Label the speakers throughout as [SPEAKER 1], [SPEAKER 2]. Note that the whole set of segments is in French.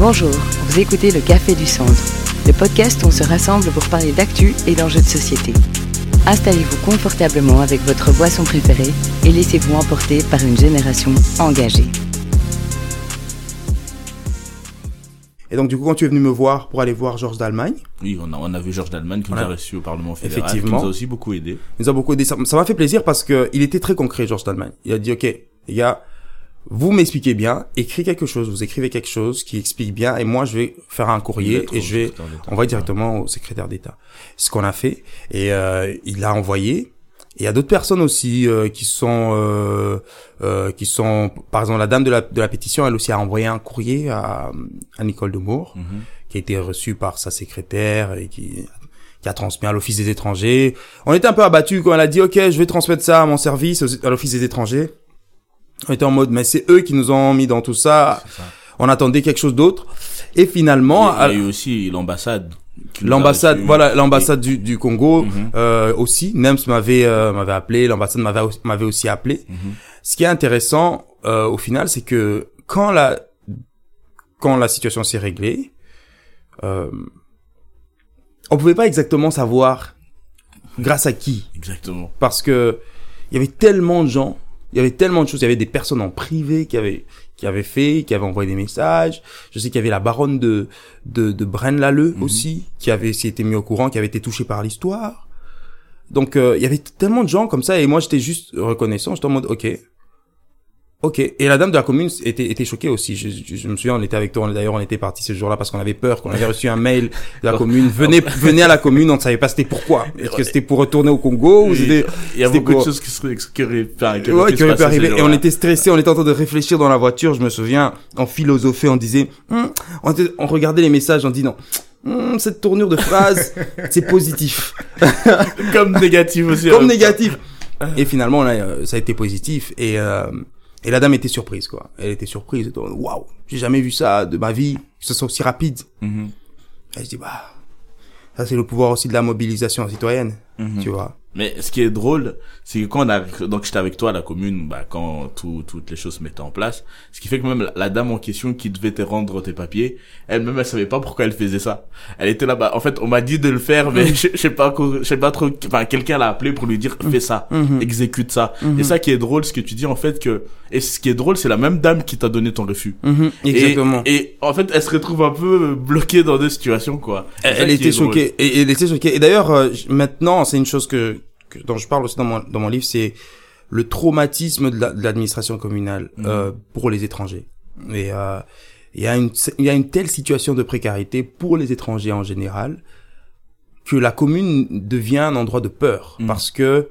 [SPEAKER 1] Bonjour, vous écoutez le Café du Centre, le podcast où on se rassemble pour parler d'actu et d'enjeux de société. Installez-vous confortablement avec votre boisson préférée et laissez-vous emporter par une génération engagée.
[SPEAKER 2] Et donc, du coup, quand tu es venu me voir pour aller voir Georges d'Allemagne,
[SPEAKER 3] Oui, on a, on a vu Georges Dallman qui nous a reçus au Parlement fédéral,
[SPEAKER 2] Effectivement.
[SPEAKER 3] qui nous a aussi beaucoup aidé.
[SPEAKER 2] il nous a beaucoup aidé. Ça ça m'a fait plaisir parce que il était très concret, Georges d'Allemagne. Il a dit, OK, les gars, vous m'expliquez bien, écrivez quelque chose, vous écrivez quelque chose qui explique bien, et moi, je vais faire un courrier et je vais envoyer directement au secrétaire d'État. Ce qu'on a fait, et euh, il l'a envoyé. Et il y a d'autres personnes aussi euh, qui sont euh, euh, qui sont par exemple la dame de la de la pétition elle aussi a envoyé un courrier à, à Nicole Demour
[SPEAKER 3] Mhm.
[SPEAKER 2] qui a été reçu par sa secrétaire et qui qui a transmis à l'office des étrangers. On était un peu abattus quand elle a dit OK, je vais transmettre ça à mon service à l'office des étrangers. On était en mode mais c'est eux qui nous ont mis dans tout ça. On attendait quelque chose d'autre et finalement
[SPEAKER 3] Il y a eu aussi l'ambassade.
[SPEAKER 2] L'ambassade, voilà, l'ambassade du, du Congo
[SPEAKER 3] Mhm.
[SPEAKER 2] euh, aussi. Nems m'avait euh, m'avait appelé, l'ambassade m'avait au- m'avait aussi appelé.
[SPEAKER 3] Mhm.
[SPEAKER 2] Ce qui est intéressant euh, au final, c'est que quand la quand la situation s'est réglée, euh, on pouvait pas exactement savoir grâce à qui,
[SPEAKER 3] Exactement.
[SPEAKER 2] parce que il y avait tellement de gens, il y avait tellement de choses, il y avait des personnes en privé qui avaient qui avaient fait, qui avaient envoyé des messages. Je sais qu'il y avait la baronne de de, de Braine-l'Alleud
[SPEAKER 3] Mhm.
[SPEAKER 2] aussi qui avait été mis au courant, qui avait été touchée par l'histoire. Donc euh, il y avait tellement de gens comme ça et moi j'étais juste reconnaissant, j'étais en mode OK. OK, et la dame de la commune était, était choquée aussi. Je, je, je me souviens, on était avec toi, on- d'ailleurs on était parti ce jour-là parce qu'on avait peur, qu'on avait reçu un mail de la commune. Venez, venez à la commune, on ne savait pas c'était pourquoi. Est-ce que c'était pour retourner au Congo ou c'était
[SPEAKER 3] Il y a beaucoup
[SPEAKER 2] pour-
[SPEAKER 3] de choses qui, seraient, qui auraient, enfin, qui
[SPEAKER 2] Ouais,
[SPEAKER 3] auraient pu
[SPEAKER 2] qui aurait
[SPEAKER 3] se
[SPEAKER 2] pu arriver. Et on était stressé, on était en train de réfléchir dans la voiture. Je me souviens, en philosophie, on disait, Hum, on, était- on regardait les messages, on dit non. Hum, cette tournure de phrase, c'est positif,
[SPEAKER 3] Comme négatif aussi.
[SPEAKER 2] comme négatif. Et finalement, là, euh, ça a été positif. Et euh, et la dame était surprise, quoi. Elle était surprise. Waouh, j'ai jamais vu ça de ma vie, que ce soit aussi rapide.
[SPEAKER 3] Mhm.
[SPEAKER 2] Et je dis bah, ça c'est le pouvoir aussi de la mobilisation citoyenne,
[SPEAKER 3] Mhm.
[SPEAKER 2] tu vois.
[SPEAKER 3] Mais ce qui est drôle, c'est que quand on a, donc j'étais avec toi à la commune, bah, quand tout, toutes les choses se mettaient en place, ce qui fait que même la, la dame en question qui devait te rendre tes papiers, elle-même, elle savait pas pourquoi elle faisait ça. Elle était là, bah, en fait, on m'a dit de le faire, mais je, je sais pas, je sais pas trop, enfin, quelqu'un l'a appelé pour lui dire, fais ça,
[SPEAKER 2] Mhm.
[SPEAKER 3] exécute ça.
[SPEAKER 2] Mhm.
[SPEAKER 3] Et ça qui est drôle, ce que tu dis, en fait, que, et ce qui est drôle, c'est la même dame qui t'a donné ton refus.
[SPEAKER 2] Mhm, exactement.
[SPEAKER 3] Et, en fait, elle se retrouve un peu bloquée dans deux situations, quoi.
[SPEAKER 2] Elle, était choquée. Et, elle était choquée. Et d'ailleurs, euh, maintenant, c'est une chose que, que dont je parle aussi dans mon, dans mon livre, c'est le traumatisme de la- de l'administration communale
[SPEAKER 3] Mhm.
[SPEAKER 2] euh, pour les étrangers. Et euh, il y a une il y a une telle situation de précarité pour les étrangers en général que la commune devient un endroit de peur
[SPEAKER 3] Mhm.
[SPEAKER 2] parce que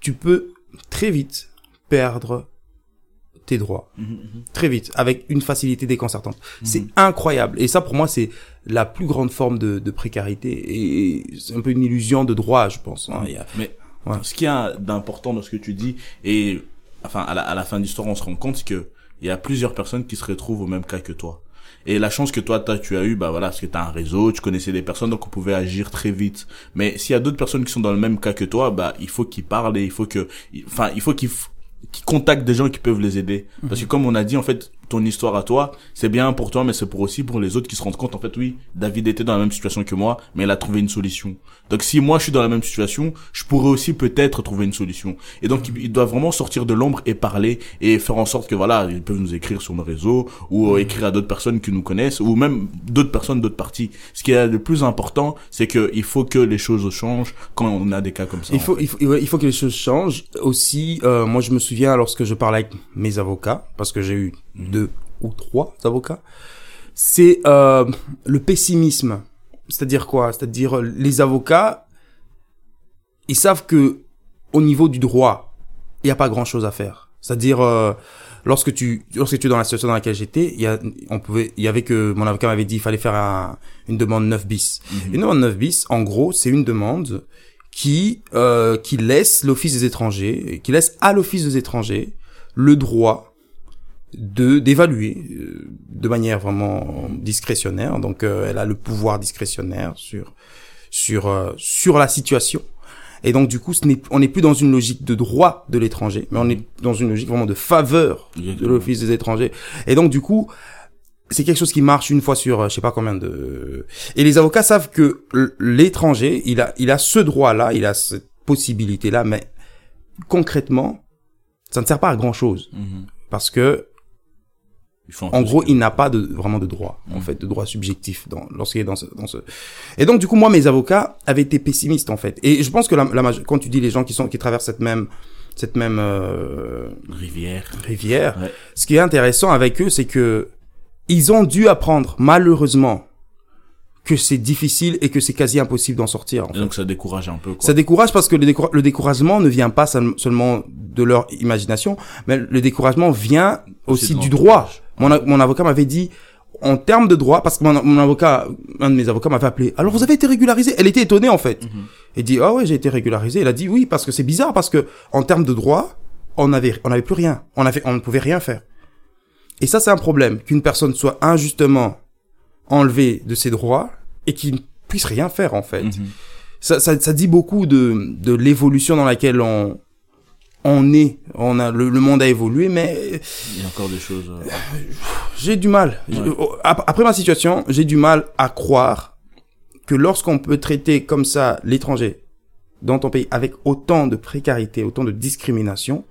[SPEAKER 2] tu peux très vite perdre tes droits
[SPEAKER 3] Mhm, mhm.
[SPEAKER 2] très vite, avec une facilité déconcertante. C'est
[SPEAKER 3] Mhm.
[SPEAKER 2] incroyable. Et ça, pour moi, c'est la plus grande forme de, de précarité. Et c'est un peu une illusion de droit, je pense. hein. Il y a-
[SPEAKER 3] Mais
[SPEAKER 2] Ouais.
[SPEAKER 3] ce qu'il y a d'important dans ce que tu dis, et enfin à la, à la fin de l'histoire, on se rend compte que il y a plusieurs personnes qui se retrouvent au même cas que toi. Et la chance que toi t'as, tu as eu, bah voilà, parce que t'as un réseau, tu connaissais des personnes, donc on pouvait agir très vite. Mais s'il y a d'autres personnes qui sont dans le même cas que toi, bah il faut qu'ils parlent et il faut que, enfin il faut qu'ils qu'ils contactent des gens qui peuvent les aider. Parce que comme on a dit, en fait, ton histoire à toi, c'est bien pour toi, mais c'est pour aussi pour les autres qui se rendent compte, en fait, oui, David était dans la même situation que moi, mais il a trouvé une solution. Donc si moi je suis dans la même situation, je pourrais aussi peut-être trouver une solution. Et donc ils doivent vraiment sortir de l'ombre et parler et faire en sorte que voilà, ils peuvent nous écrire sur nos réseaux ou euh, écrire à d'autres personnes qui nous connaissent ou même d'autres personnes d'autres parties. Ce qui est le plus important, c'est que il faut que les choses changent quand on a des cas comme ça.
[SPEAKER 2] Il
[SPEAKER 3] en
[SPEAKER 2] faut,
[SPEAKER 3] fait.
[SPEAKER 2] il faut, il faut que les choses changent. Aussi, euh, moi, je me souviens lorsque je parlais avec mes avocats, parce que j'ai eu deux ou trois avocats, c'est euh, le pessimisme. C'est-à-dire quoi? C'est-à-dire euh, les avocats, ils savent que au niveau du droit, il n'y a pas grand-chose à faire. C'est-à-dire euh, lorsque tu lorsque tu es dans la situation dans laquelle j'étais, il y a on pouvait il y avait que mon avocat m'avait dit il fallait faire un, une demande 9 bis.
[SPEAKER 3] Mhm.
[SPEAKER 2] Une demande 9 bis, en gros, c'est une demande qui euh, qui laisse l'office des étrangers, qui laisse à l'office des étrangers le droit de d'évaluer euh, de manière vraiment discrétionnaire. Donc, euh, elle a le pouvoir discrétionnaire sur sur euh, sur la situation. Et donc, du coup, ce n'est, on n'est plus dans une logique de droit de l'étranger, mais on est dans une logique vraiment de faveur de l'Office des étrangers. Et donc, du coup, c'est quelque chose qui marche une fois sur euh, je sais pas combien de et les avocats savent que l'étranger il a il a ce droit là il a cette possibilité là mais concrètement ça ne sert pas à grand chose
[SPEAKER 3] Mhm.
[SPEAKER 2] parce que en gros il n'a pas de vraiment de droit en
[SPEAKER 3] Mhm.
[SPEAKER 2] fait de droit subjectif dans lorsqu'il est dans ce, dans ce et donc du coup moi mes avocats avaient été pessimistes en fait et je pense que la, la quand tu dis les gens qui sont qui traversent cette même cette même euh,
[SPEAKER 3] rivière.
[SPEAKER 2] rivière.
[SPEAKER 3] Ouais.
[SPEAKER 2] Ce qui est intéressant avec eux, c'est que ils ont dû apprendre, malheureusement, que c'est difficile et que c'est quasi impossible d'en sortir. en
[SPEAKER 3] Et
[SPEAKER 2] fait.
[SPEAKER 3] donc ça décourage un peu quoi.
[SPEAKER 2] Ça décourage parce que le, découra- le découragement ne vient pas seul- seulement de leur imagination, mais le découragement vient aussi, du droit. Mon, mon avocat m'avait dit, en termes de droit, parce que mon, mon avocat, un de mes avocats m'avait appelé. Alors vous avez été régularisé? Elle était étonnée en fait.
[SPEAKER 3] Mhm.
[SPEAKER 2] Elle dit ah ouais j'ai été régularisé. Elle a dit oui parce que c'est bizarre parce que en termes de droit on avait on avait plus rien. On avait on ne pouvait rien faire. Et ça c'est un problème qu'une personne soit injustement enlevée de ses droits et qu'il ne puisse rien faire en fait.
[SPEAKER 3] Mhm.
[SPEAKER 2] Ça, ça, ça dit beaucoup de, de l'évolution dans laquelle on, on est. On a, le, le monde a évolué, mais
[SPEAKER 3] Il y a encore des choses. euh,
[SPEAKER 2] j'ai du mal.
[SPEAKER 3] Ouais.
[SPEAKER 2] Ap- Après ma situation, j'ai du mal à croire que lorsqu'on peut traiter comme ça l'étranger dans ton pays avec autant de précarité, autant de discrimination,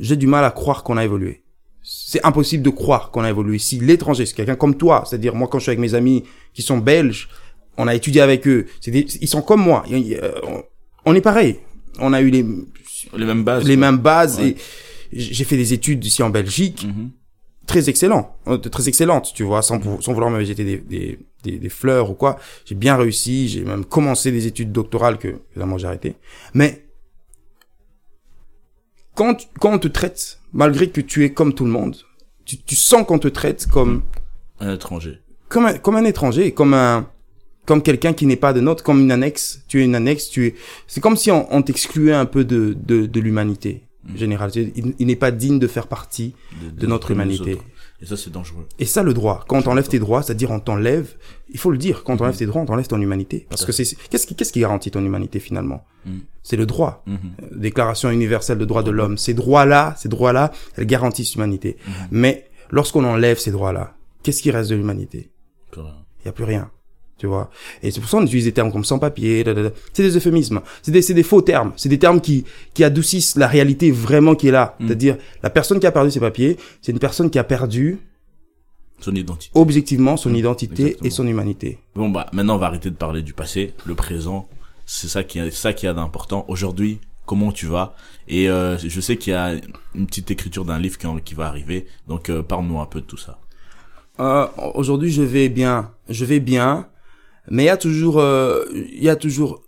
[SPEAKER 2] j'ai du mal à croire qu'on a évolué. C'est impossible de croire qu'on a évolué. Si l'étranger, c'est quelqu'un comme toi, c'est-à-dire moi quand je suis avec mes amis qui sont belges, on a étudié avec eux, des- ils sont comme moi. Euh, On est pareil. On a eu les,
[SPEAKER 3] Les mêmes bases.
[SPEAKER 2] les mêmes bases
[SPEAKER 3] Ouais.
[SPEAKER 2] et j'ai fait des études ici en Belgique
[SPEAKER 3] Mhm.
[SPEAKER 2] très excellent, euh, très excellente, tu vois, sans, sans vouloir me jeter des, des, des, des fleurs ou quoi. J'ai bien réussi, j'ai même commencé des études doctorales que évidemment j'ai arrêté. Mais quand, quand on te traite, malgré que tu es comme tout le monde, tu, tu sens qu'on te traite comme
[SPEAKER 3] Un étranger.
[SPEAKER 2] comme un, comme un étranger, comme un comme quelqu'un qui n'est pas de notre, comme une annexe. Tu es une annexe, tu es. C'est comme si on, on t'excluait un peu de de, de l'humanité
[SPEAKER 3] Mm.
[SPEAKER 2] générale. Il, il n'est pas digne de faire partie de notre humanité.
[SPEAKER 3] Et ça c'est dangereux.
[SPEAKER 2] Et ça, le droit. Quand on t'enlève tes droits, c'est-à-dire on t'enlève, il faut le dire, quand on t'enlève tes droits, on t'enlève ton humanité. Parce que c'est, qu'est-ce qui, qu'est-ce qui garantit ton humanité finalement?
[SPEAKER 3] Mhm.
[SPEAKER 2] C'est le droit.
[SPEAKER 3] Mhm.
[SPEAKER 2] Euh, Déclaration universelle des droits de l'homme. Ces droits-là, ces droits-là, elles garantissent l'humanité.
[SPEAKER 3] Mhm.
[SPEAKER 2] Mais lorsqu'on enlève ces droits-là, qu'est-ce qui reste de l'humanité? Il y a plus rien. Tu vois. Et c'est pour ça qu'on utilise des termes comme da, da. c'est des euphémismes. C'est des, c'est des faux termes. C'est des termes qui, qui adoucissent la réalité vraiment qui est là.
[SPEAKER 3] Mhm.
[SPEAKER 2] C'est-à-dire, la personne qui a perdu ses papiers, c'est une personne qui a perdu
[SPEAKER 3] Son identité.
[SPEAKER 2] objectivement son identité
[SPEAKER 3] Exactement.
[SPEAKER 2] et son humanité.
[SPEAKER 3] Bon bah maintenant on va arrêter de parler du passé, le présent. C'est ça qui est ça qui a d'important. Aujourd'hui, comment tu vas? Et euh, je sais qu'il y a une petite écriture d'un livre qui, qui va arriver. Donc euh, parle-nous un peu de tout ça.
[SPEAKER 2] Euh, Aujourd'hui, je vais bien, je vais bien, mais il y a toujours, euh, il y a toujours,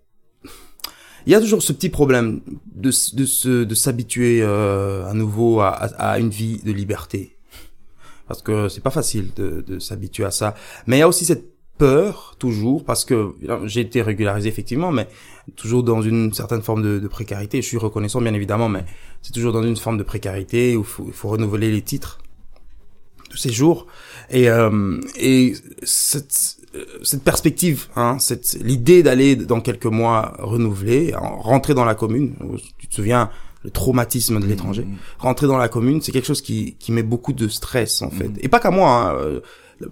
[SPEAKER 2] il y a toujours ce petit problème de de se de s'habituer euh, à nouveau à, à, à une vie de liberté, parce que c'est pas facile de, de s'habituer à ça. Mais il y a aussi cette peur toujours parce que j'ai été régularisé effectivement, mais toujours dans une certaine forme de, de précarité. Je suis reconnaissant bien évidemment, mais c'est toujours dans une forme de précarité où il faut, faut renouveler les titres de séjour et euh, et cette cette perspective hein cette l'idée d'aller dans quelques mois renouveler en- rentrer dans la commune tu te souviens le traumatisme de l'étranger
[SPEAKER 3] Mhm.
[SPEAKER 2] rentrer dans la commune c'est quelque chose qui qui met beaucoup de stress en fait
[SPEAKER 3] Mhm.
[SPEAKER 2] et pas qu'à moi hein, euh,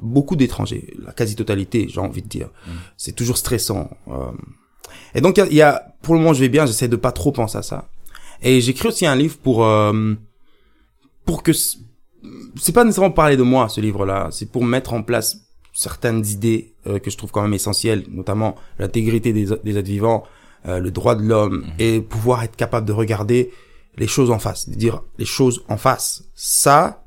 [SPEAKER 2] beaucoup d'étrangers la quasi totalité j'ai envie de dire
[SPEAKER 3] Mhm.
[SPEAKER 2] c'est toujours stressant euh. et donc il y a- il y, a pour le moment je vais bien j'essaie de pas trop penser à ça et j'écris aussi un livre pour euh, pour que c'est pas nécessairement parler de moi ce livre-là, c'est pour mettre en place certaines idées euh, que je trouve quand même essentielles, notamment l'intégrité des, des êtres vivants, euh, le droit de l'homme
[SPEAKER 3] Mhm.
[SPEAKER 2] et pouvoir être capable de regarder les choses en face, de dire les choses en face. Ça,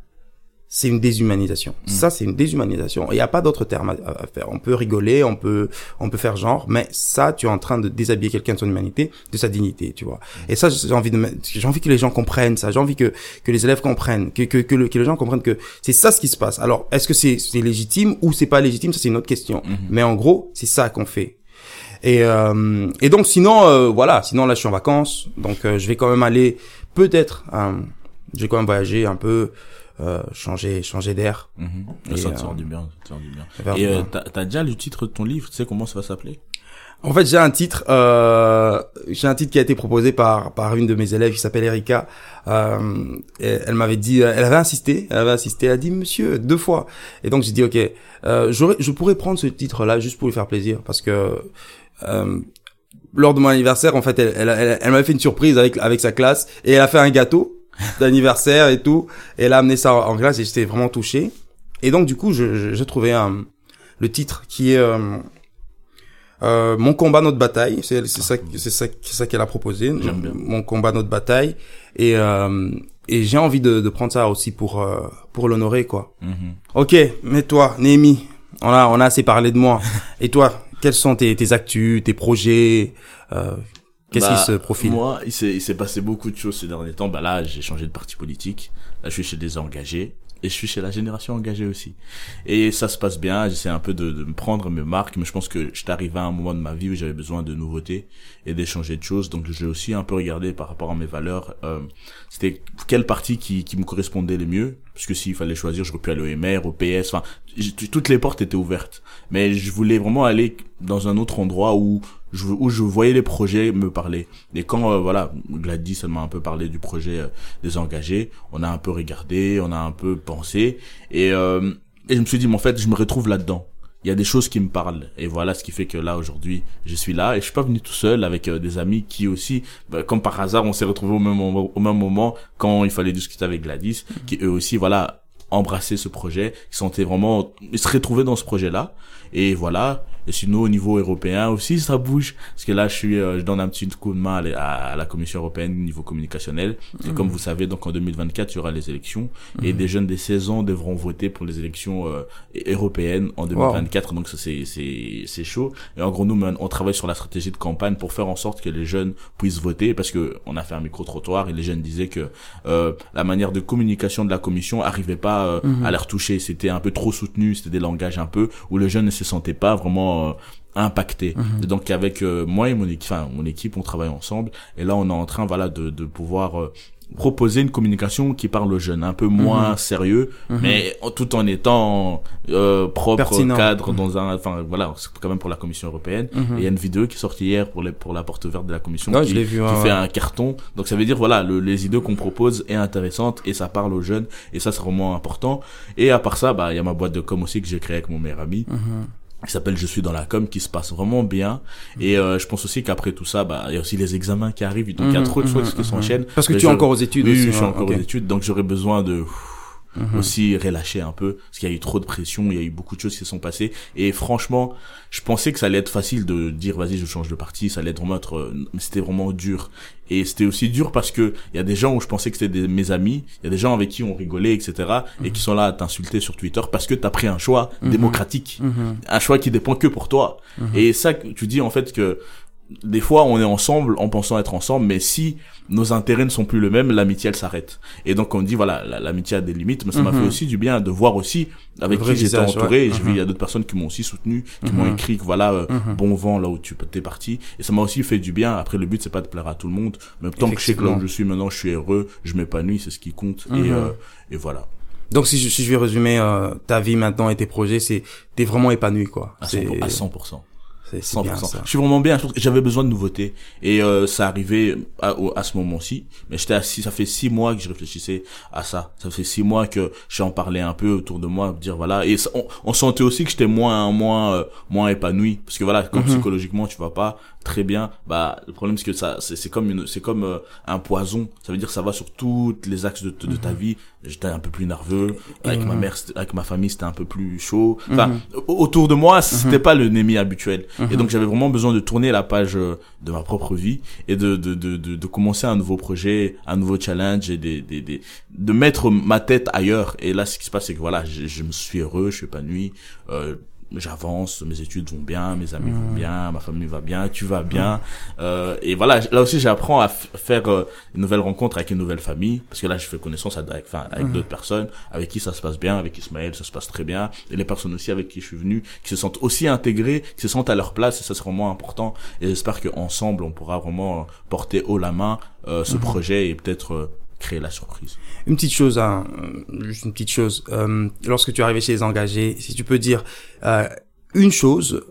[SPEAKER 2] c'est une déshumanisation.
[SPEAKER 3] Mhm.
[SPEAKER 2] Ça, c'est une déshumanisation. Il n'y a pas d'autre terme à, à faire. On peut rigoler, on peut, on peut faire genre, mais ça, tu es en train de déshabiller quelqu'un de son humanité, de sa dignité, tu vois. Et ça, j'ai envie de, j'ai envie que les gens comprennent ça. J'ai envie que, que les élèves comprennent, que, que, que, le- que les gens comprennent que c'est ça ce qui se passe. Alors, est-ce que c'est, c'est légitime ou c'est pas légitime? Ça, c'est une autre question.
[SPEAKER 3] Mhm.
[SPEAKER 2] Mais en gros, c'est ça qu'on fait. Et, euh, et donc, sinon, euh, voilà, sinon là, je suis en vacances. Donc, euh, je vais quand même aller, peut-être, euh, je vais quand même voyager un peu, euh, changer, changer d'air. Et,
[SPEAKER 3] ça te
[SPEAKER 2] euh,
[SPEAKER 3] sort du bien. Ça te sort du bien. Et euh, t'as déjà le titre de ton livre Tu sais comment ça va s'appeler?
[SPEAKER 2] En fait, j'ai un titre, euh, j'ai un titre qui a été proposé par par une de mes élèves qui s'appelle Erika. Euh, elle m'avait dit, elle avait insisté, elle avait insisté, elle a dit Monsieur deux fois. Et donc j'ai dit ok, euh, je pourrais prendre ce titre-là juste pour lui faire plaisir parce que euh, lors de mon anniversaire, en fait, elle, elle, elle, elle m'avait fait une surprise avec avec sa classe et elle a fait un gâteau d'anniversaire et tout. Et elle a amené ça en classe et j'étais vraiment touché. Et donc du coup, j'ai trouvé un, le titre qui est euh, euh, mon combat notre bataille c'est ça c'est ça c'est ça qu'elle a proposé mon combat notre bataille et euh, et j'ai envie de, de prendre ça aussi pour euh, pour l'honorer quoi mm-hmm. ok mais toi Némi on a on a assez parlé de moi et toi quels sont tes tes actus tes projets Qu'est-ce qui bah, se profile
[SPEAKER 3] Moi, il s'est, passé beaucoup de choses ces derniers temps. Bah là, j'ai changé de parti politique. Là, je suis chez des engagés et je suis chez la génération engagée aussi. Et ça se passe bien, j'essaie un peu de, de, me prendre mes marques, mais je pense que j'étais arrivé à un moment de ma vie où j'avais besoin de nouveautés et d'échanger de choses. Donc j'ai aussi un peu regardé par rapport à mes valeurs, euh, c'était quelle partie qui, qui me correspondait le mieux? Parce que s'il fallait choisir, j'aurais pu aller au MR, au PS, enfin, toutes les portes étaient ouvertes. Mais je voulais vraiment aller dans un autre endroit où je, où je voyais les projets me parler. Et quand, euh, voilà, Gladys, elle m'a un peu parlé du projet euh, des engagés, on a un peu regardé, on a un peu pensé, et, euh, et je me suis dit, mais en fait, je me retrouve là-dedans. Il y a des choses qui me parlent et voilà ce qui fait que là aujourd'hui je suis là et je suis pas venu tout seul avec des amis qui aussi bah, comme par hasard on s'est retrouvés au même moment, au même moment quand il fallait discuter avec Gladys qui eux aussi voilà embrasser ce projet, qui sentaient vraiment, ils se retrouvaient dans ce projet-là. Et voilà. Et sinon, au niveau européen aussi, ça bouge. Parce que là, je suis, euh, je donne un petit coup de main à, la Commission européenne au niveau communicationnel. Et comme mhm. vous savez, donc en 2024, il y aura les élections. Et mhm. des jeunes des 16 ans devront voter pour les élections euh, européennes en 2024. Donc ça, c'est, c'est, c'est chaud. Et en gros, nous, on travaille sur la stratégie de campagne pour faire en sorte que les jeunes puissent voter. Parce que on a fait un micro-trottoir et les jeunes disaient que euh, la manière de communication de la Commission arrivait pas euh, mhm. à les retoucher. C'était un peu trop soutenu. C'était des langages un peu où le jeune ne se sentait pas vraiment euh, impacté. Mhm. donc avec euh, moi et mon équipe, enfin mon équipe, on travaille ensemble et là on est en train voilà de, de pouvoir proposer une communication qui parle aux jeunes, un peu moins mhm. sérieux, mhm. mais tout en étant euh, propre, cadre dans un, enfin voilà, c'est quand même pour la Commission européenne. Et il y a une vidéo qui est sortie hier pour les pour la porte verte de la Commission qui, vu, qui fait un carton. Donc ça veut dire voilà, le, les idées qu'on propose est intéressante et ça parle aux jeunes et ça c'est vraiment important. Et à part ça, bah il y a ma boîte de com aussi que j'ai créée avec mon meilleur ami. Mhm qui s'appelle Je suis dans la com qui se passe vraiment bien. Et euh, je pense aussi qu'après tout ça bah il y a aussi les examens qui arrivent. Donc il y a mhm, trop de choses qui mhm, s'enchaînent.
[SPEAKER 2] Parce que tu es encore aux études
[SPEAKER 3] oui,
[SPEAKER 2] aussi,
[SPEAKER 3] je suis encore aux études donc j'aurais besoin de Mhm. aussi relâcher un peu parce qu'il y a eu trop de pression, il y a eu beaucoup de choses qui se sont passées et franchement, je pensais que ça allait être facile de dire vas-y je change de parti, ça allait être vraiment être euh, mais c'était vraiment dur et c'était aussi dur parce que il y a des gens où je pensais que c'était mes amis, il y a des gens avec qui on rigolait etc et mhm. qui sont là à t'insulter sur Twitter parce que t'as pris un choix mhm. démocratique, un choix qui dépend que pour toi et ça tu dis en fait que des fois on est ensemble en pensant être ensemble mais si nos intérêts ne sont plus les mêmes l'amitié elle s'arrête et donc on dit voilà l'amitié a des limites mais ça m'a fait mhm. aussi du bien de voir aussi avec qui j'étais entouré et j'ai vu il y a mhm. d'autres personnes qui m'ont aussi soutenu qui m'ont mhm. écrit que voilà euh, bon vent là où tu es parti et ça m'a aussi fait du bien après le but c'est pas de plaire à tout le monde mais tant que je sais que là où je suis maintenant je suis heureux je m'épanouis c'est ce qui compte et euh, et voilà
[SPEAKER 2] donc si je, si je vais résumer euh, ta vie maintenant et tes projets, c'est t'es vraiment épanoui quoi.
[SPEAKER 3] À 100%. À 100%. C'est bien ça. Je suis vraiment bien. J'avais besoin de nouveautés et euh, ça arrivait à, à ce moment-ci. Mais j'étais assis. Ça fait six mois que je réfléchissais à ça. Ça fait six mois que j'en parlais un peu autour de moi, dire voilà. Et on, on sentait aussi que j'étais moins moins euh, moins épanoui parce que voilà, comme mhm. psychologiquement tu vas pas très bien. Bah le problème c'est que ça c'est comme une c'est comme euh, un poison. Ça veut dire que ça va sur toutes les axes de, de ta mhm. vie. J'étais un peu plus nerveux avec ma mère, avec ma famille c'était un peu plus chaud. Enfin mhm. autour de moi c'était pas le Némi habituel. Et donc j'avais vraiment besoin de tourner la page euh, de ma propre vie et de, de, de, de, de commencer un nouveau projet, un nouveau challenge et des, des, des, de mettre ma tête ailleurs. Et là, ce qui se passe, c'est que voilà, je, je me suis heureux, je suis épanoui. Euh, j'avance, mes études vont bien, mes amis vont mmh. bien, ma famille va bien, tu vas bien. Mmh. Euh, et voilà, là aussi j'apprends à faire euh, une nouvelle rencontre avec une nouvelle famille, parce que là je fais connaissance avec, enfin, avec mmh. d'autres personnes, avec qui ça se passe bien, avec Ismaël ça se passe très bien, et les personnes aussi avec qui je suis venu, qui se sentent aussi intégrées, qui se sentent à leur place, et ça c'est vraiment important. Et j'espère qu'ensemble on pourra vraiment porter haut la main euh, ce projet et peut-être euh, créer la surprise.
[SPEAKER 2] Une petite chose, hein, juste une petite chose. Euh, lorsque tu es arrivé chez les engagés, si tu peux dire euh, une chose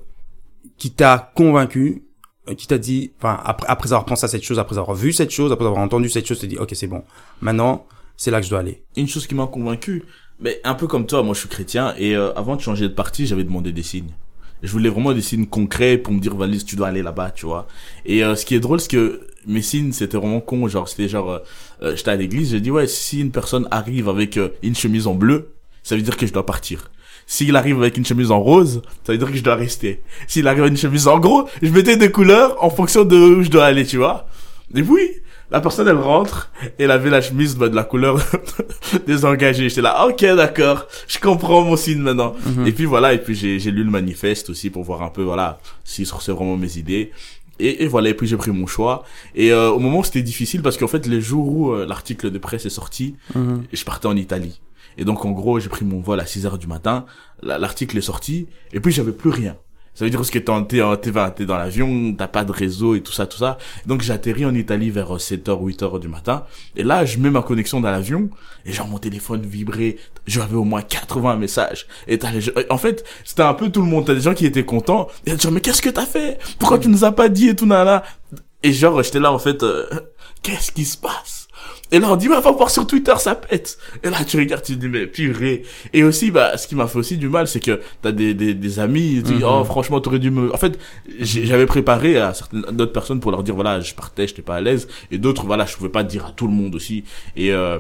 [SPEAKER 2] qui t'a convaincu, euh, qui t'a dit, enfin après, après avoir pensé à cette chose, après avoir vu cette chose, après avoir entendu cette chose, tu dit ok c'est bon, maintenant c'est là que je dois aller.
[SPEAKER 3] Une chose qui m'a convaincu, mais un peu comme toi, moi je suis chrétien et euh, avant de changer de parti, j'avais demandé des signes. Je voulais vraiment des signes concrets pour me dire Valise, tu dois aller là-bas, tu vois. Et euh, ce qui est drôle, c'est que mes signes c'était vraiment con, genre c'était genre euh, j'étais à l'église, j'ai dit ouais si une personne arrive avec une chemise en bleu, ça veut dire que je dois partir. S'il arrive avec une chemise en rose, ça veut dire que je dois rester. S'il arrive avec une chemise en gros, je mettais des couleurs en fonction de où je dois aller, tu vois. Et oui, la personne elle rentre et elle avait la chemise bah, de la couleur désengagée. J'étais là, ok d'accord, je comprends mon signe maintenant. Mhm. Et puis voilà, et puis j'ai lu le manifeste aussi pour voir un peu voilà si c'est vraiment mes idées. Et, et, voilà, et puis j'ai pris mon choix. Et euh, au moment où c'était difficile, parce qu'en fait, les jours où euh, l'article de presse est sorti, mhm. je partais en Italie. Et donc, en gros, j'ai pris mon vol à 6 heures du matin. L'article est sorti. Et puis, j'avais plus rien. Ça veut dire que t'es, dans l'avion, t'as pas de réseau et tout ça, tout ça. Donc j'atterris en Italie vers 7h, 8h du matin. Et là, je mets ma connexion dans l'avion. Et genre, mon téléphone vibrait. J'avais au moins 80 messages. Et t'as les... En fait, c'était un peu tout le monde. T'as des gens qui étaient contents. Et genre, mais qu'est-ce que t'as fait? Pourquoi tu nous as pas dit et tout, là? Et genre, j'étais là, en fait, euh, qu'est-ce qui se passe? Et là, on dit, bah, va voir sur Twitter, ça pète. Et là, tu regardes, tu te dis, mais purée. Et aussi, bah, ce qui m'a fait aussi du mal, c'est que t'as des, des, des amis, ils disent, mhm. oh, franchement, t'aurais dû me, en fait, j'avais préparé à certaines, d'autres personnes pour leur dire, voilà, je partais, j'étais pas à l'aise. Et d'autres, voilà, je pouvais pas dire à tout le monde aussi. Et, euh,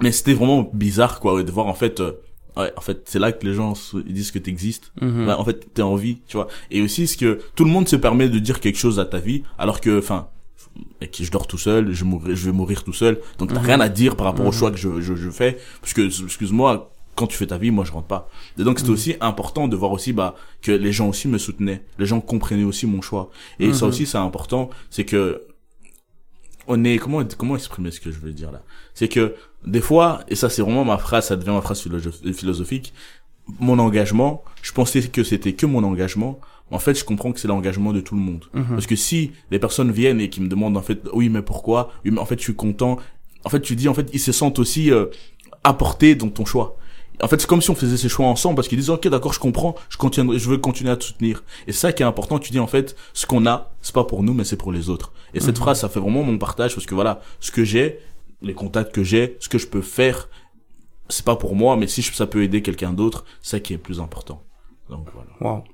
[SPEAKER 3] mais c'était vraiment bizarre, quoi, de voir, en fait, euh, Ouais, en fait, c'est là que les gens ils disent que t'existes. Mm bah, en fait, t'es en vie, tu vois. Et aussi, ce que tout le monde se permet de dire quelque chose à ta vie, alors que, enfin, et qui je dors tout seul, je mourrai, je vais mourir tout seul. Donc t'as mhm. rien à dire par rapport au mhm. choix que je, je, je fais, parce que excuse-moi, quand tu fais ta vie, moi je rentre pas. Et donc c'était mhm. aussi important de voir aussi bah que les gens aussi me soutenaient, les gens comprenaient aussi mon choix. Et ça aussi c'est important, c'est que on est comment comment exprimer ce que je veux dire là? C'est que des fois et ça c'est vraiment ma phrase, ça devient ma phrase philosophique. Mon engagement, je pensais que c'était que mon engagement, en fait, je comprends que c'est l'engagement de tout le monde. Mhm. Parce que si les personnes viennent et qui me demandent en fait, oui, mais pourquoi? Oui, mais en fait, je suis content. En fait, tu dis, en fait, ils se sentent aussi euh, apportés dans ton choix. En fait, c'est comme si on faisait ces choix ensemble parce qu'ils disent, ok, d'accord, je comprends, je continue, je veux continuer à te soutenir. Et c'est ça qui est important. Tu dis, en fait, ce qu'on a, c'est pas pour nous, mais c'est pour les autres. Et cette mhm. phrase, ça fait vraiment mon partage parce que voilà, ce que j'ai, les contacts que j'ai, ce que je peux faire, c'est pas pour moi, mais si ça peut aider quelqu'un d'autre, c'est ça qui est plus important. Donc voilà.
[SPEAKER 2] Wow.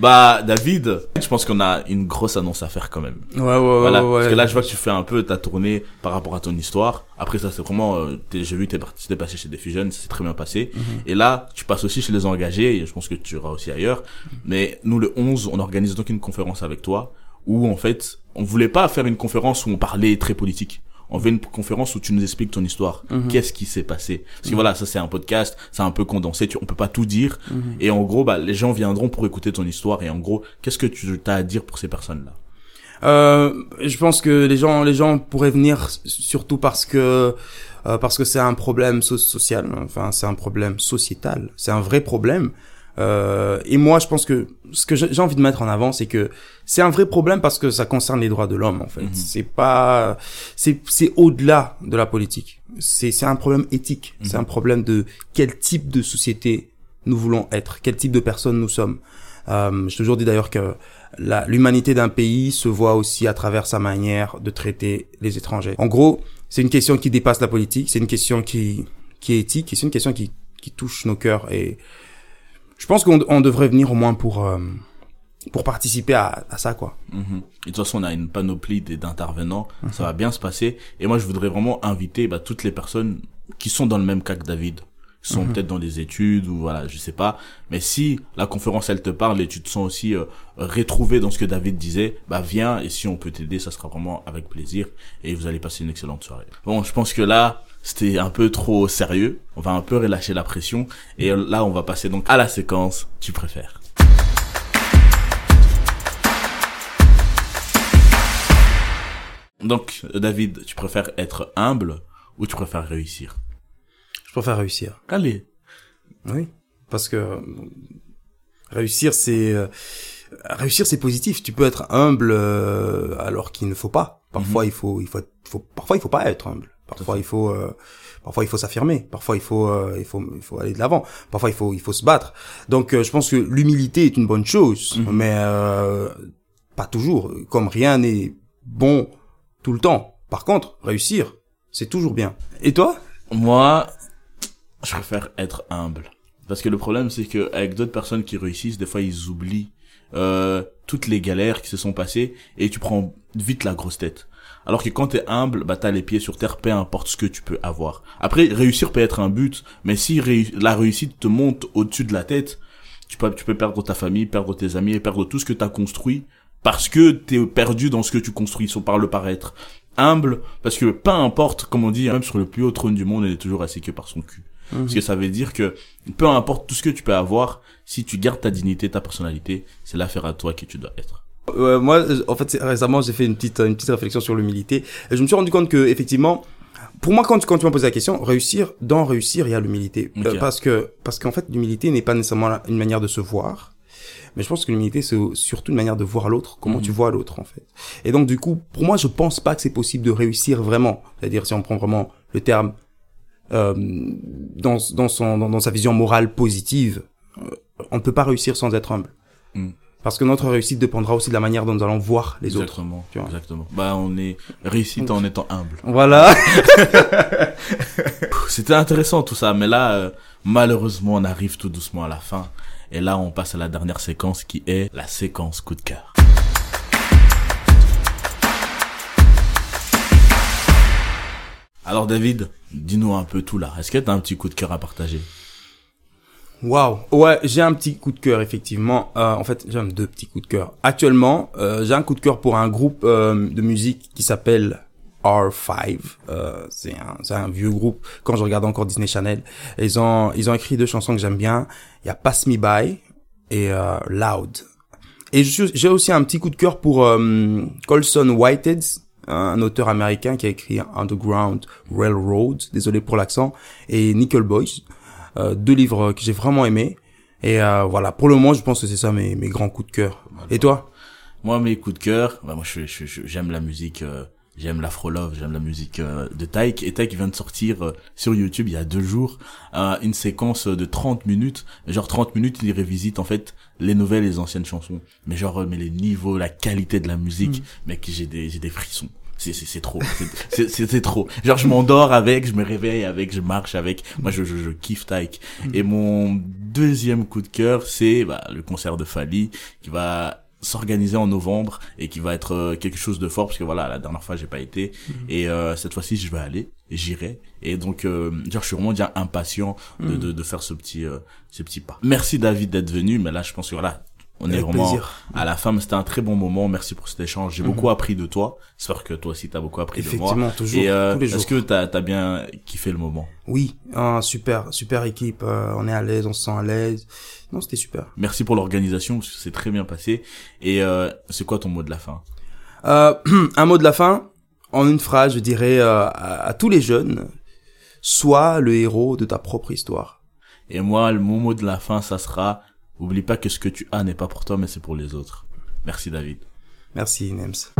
[SPEAKER 3] Bah David, je pense qu'on a une grosse annonce à faire quand même.
[SPEAKER 2] Ouais ouais ouais. Voilà. Ouais,
[SPEAKER 3] Parce que là je vois que tu fais un peu ta tournée par rapport à ton histoire. Après ça c'est vraiment, euh, j'ai vu que t'es parti, t'es passé chez Diffusion, ça s'est très bien passé. Mhm. Et là tu passes aussi chez les engagés et je pense que tu iras aussi ailleurs. Mais nous le 11 on organise donc une conférence avec toi où en fait on voulait pas faire une conférence où on parlait très politique on veut une conférence où tu nous expliques ton histoire. Mhm. Qu'est-ce qui s'est passé? Parce que voilà, ça c'est un podcast, c'est un peu condensé, tu, on peut pas tout dire. Mhm. Et en gros, bah, les gens viendront pour écouter ton histoire. Et en gros, qu'est-ce que tu as à dire pour ces personnes-là?
[SPEAKER 2] Euh, je pense que les gens, les gens pourraient venir surtout parce que euh, parce que c'est un problème social. Enfin, c'est un problème sociétal. C'est un vrai problème. Euh, et moi, je pense que ce que j'ai envie de mettre en avant, c'est que c'est un vrai problème parce que ça concerne les droits de l'homme. En fait, mhm. c'est pas, c'est c'est au-delà de la politique. C'est c'est un problème éthique. C'est mhm. un problème de quel type de société nous voulons être, quel type de personnes nous sommes. Euh, J'ai toujours dit d'ailleurs que l'humanité d'un pays se voit aussi à travers sa manière de traiter les étrangers. En gros, c'est une question qui dépasse la politique. C'est une question qui qui est éthique et c'est une question qui qui touche nos cœurs et je pense qu'on on devrait venir au moins pour euh, pour participer à, à ça quoi.
[SPEAKER 3] Mm Et de toute façon, on a une panoplie d'intervenants, mhm. ça va bien se passer. Et moi, je voudrais vraiment inviter bah, toutes les personnes qui sont dans le même cas que David, qui sont mhm. peut-être dans des études ou voilà, je sais pas. Mais si la conférence elle te parle et tu te sens aussi euh, retrouvé dans ce que David disait, bah viens et si on peut t'aider, ça sera vraiment avec plaisir et vous allez passer une excellente soirée. Bon, je pense que là, c'était un peu trop sérieux. On va un peu relâcher la pression. Et là, on va passer donc à la séquence Tu préfères. Donc, David, tu préfères être humble ou tu préfères réussir?
[SPEAKER 2] Je préfère réussir.
[SPEAKER 3] Allez.
[SPEAKER 2] Oui, parce que réussir, c'est euh, réussir, c'est positif. Tu peux être humble euh, alors qu'il ne faut pas. Parfois, mhm. il faut, il faut, faut, parfois, il faut pas être humble Parfois, il faut, euh, parfois, il faut s'affirmer. Parfois, il faut, euh, il faut, il faut aller de l'avant. Parfois, il faut, il faut se battre. Donc, euh, je pense que l'humilité est une bonne chose,
[SPEAKER 3] Mhm.
[SPEAKER 2] mais euh, pas toujours. Comme rien n'est bon tout le temps. Par contre, réussir, c'est toujours bien. Et toi?
[SPEAKER 3] Moi, je préfère être humble. Parce que le problème, c'est que avec d'autres personnes qui réussissent, des fois, ils oublient euh, toutes les galères qui se sont passées et tu prends vite la grosse tête. Alors que quand t'es humble, bah t'as les pieds sur terre, peu importe ce que tu peux avoir. Après, réussir peut être un but, mais si réu- la réussite te monte au-dessus de la tête, tu peux, tu peux perdre ta famille, perdre tes amis et perdre tout ce que t'as construit parce que t'es perdu dans ce que tu construis, soit par le paraître. Humble, parce que peu importe, comme on dit, même sur le plus haut trône du monde, il est toujours assis que par son cul. Parce que ça veut dire que peu importe tout ce que tu peux avoir, si tu gardes ta dignité, ta personnalité, c'est l'affaire à toi que tu dois être.
[SPEAKER 2] Euh, moi, en fait, récemment, j'ai fait une petite, une petite réflexion sur l'humilité. Et je me suis rendu compte que, effectivement, pour moi, quand, quand tu m'as posé la question, réussir, dans réussir, il y a l'humilité. Euh, parce que, parce qu'en fait, l'humilité n'est pas nécessairement une manière de se voir. Mais je pense que l'humilité, c'est surtout une manière de voir l'autre, comment
[SPEAKER 3] Mhm.
[SPEAKER 2] tu vois l'autre, en fait. Et donc, du coup, pour moi, je pense pas que c'est possible de réussir vraiment. C'est-à-dire, si on prend vraiment le terme, euh, dans, dans son, dans, dans sa vision morale positive, euh, on ne peut pas réussir sans être humble.
[SPEAKER 3] Mhm.
[SPEAKER 2] Parce que notre réussite dépendra aussi de la manière dont nous allons voir les autres.
[SPEAKER 3] Exactement.
[SPEAKER 2] tu vois.
[SPEAKER 3] Exactement. Bah, on est réussite en étant humble.
[SPEAKER 2] Voilà.
[SPEAKER 3] C'était intéressant tout ça, mais là, euh, malheureusement, on arrive tout doucement à la fin. Et là, on passe à la dernière séquence qui est la séquence coup de cœur. Alors David, dis-nous un peu tout là. Est-ce que t'as un petit coup de cœur à partager?
[SPEAKER 2] Waouh. Ouais, j'ai un petit coup de cœur effectivement. Euh, en fait, j'ai deux petits coups de cœur. Actuellement, euh, j'ai un coup de cœur pour un groupe euh, de musique qui s'appelle R5. Euh, c'est un, un vieux groupe. Quand je regarde encore Disney Channel, ils ont, ils ont écrit deux chansons que j'aime bien. Il y a Pass Me By et euh, Loud. Et j'ai aussi un petit coup de cœur pour euh, Colson Whitehead, un auteur américain qui a écrit Underground Railroad, désolé pour l'accent, et Nickel Boys, deux livres que j'ai vraiment aimés. Et euh, voilà, pour le moment, je pense que c'est ça mes, mes grands coups de cœur. Et toi?
[SPEAKER 3] Moi, mes coups de cœur, bah, moi, je, je- je- j'aime la musique, euh, j'aime l'afro-love, j'aime la musique euh, de Taïk. Et Taïk vient de sortir euh, sur YouTube il y a deux jours euh, une séquence de 30 minutes. Genre 30 minutes, il révisite en fait les nouvelles et les anciennes chansons. Mais genre, euh, mais les niveaux, la qualité de la musique, mec, j'ai des, j'ai des frissons. C'est, c'est, c'est trop. C'est- C'est, c'est, c'est trop. Genre, je m'endors avec, je me réveille avec, je marche avec. Moi, je, je, je kiffe Taïk. Et mon deuxième coup de cœur, c'est bah, le concert de Fali qui va s'organiser en novembre et qui va être euh, quelque chose de fort parce que voilà la dernière fois j'ai pas été et euh, cette fois-ci je vais aller j'irai et donc euh, genre je suis vraiment déjà impatient de, de, de faire ce petit euh, ce petit pas merci David d'être venu mais là je pense que voilà on est vraiment
[SPEAKER 2] plaisir.
[SPEAKER 3] à la fin c'était un très bon moment merci pour cet échange j'ai beaucoup appris de toi j'espère que toi aussi t'as beaucoup appris de moi
[SPEAKER 2] Effectivement, toujours,
[SPEAKER 3] et euh, est-ce que t'as as bien kiffé le moment?
[SPEAKER 2] Oui, un super, super équipe. euh, on est à l'aise, on se sent à l'aise. Non, c'était super.
[SPEAKER 3] merci pour l'organisation parce que c'est très bien passé et euh, c'est quoi ton mot de la fin?
[SPEAKER 2] Euh, un mot de la fin. En une phrase, je dirais euh, à, à tous les jeunes, sois le héros de ta propre histoire.
[SPEAKER 3] Et moi, le mon mot de la fin, ça sera, oublie pas que ce que tu as n'est pas pour toi, mais c'est pour les autres. Merci David.
[SPEAKER 2] Merci, Nems.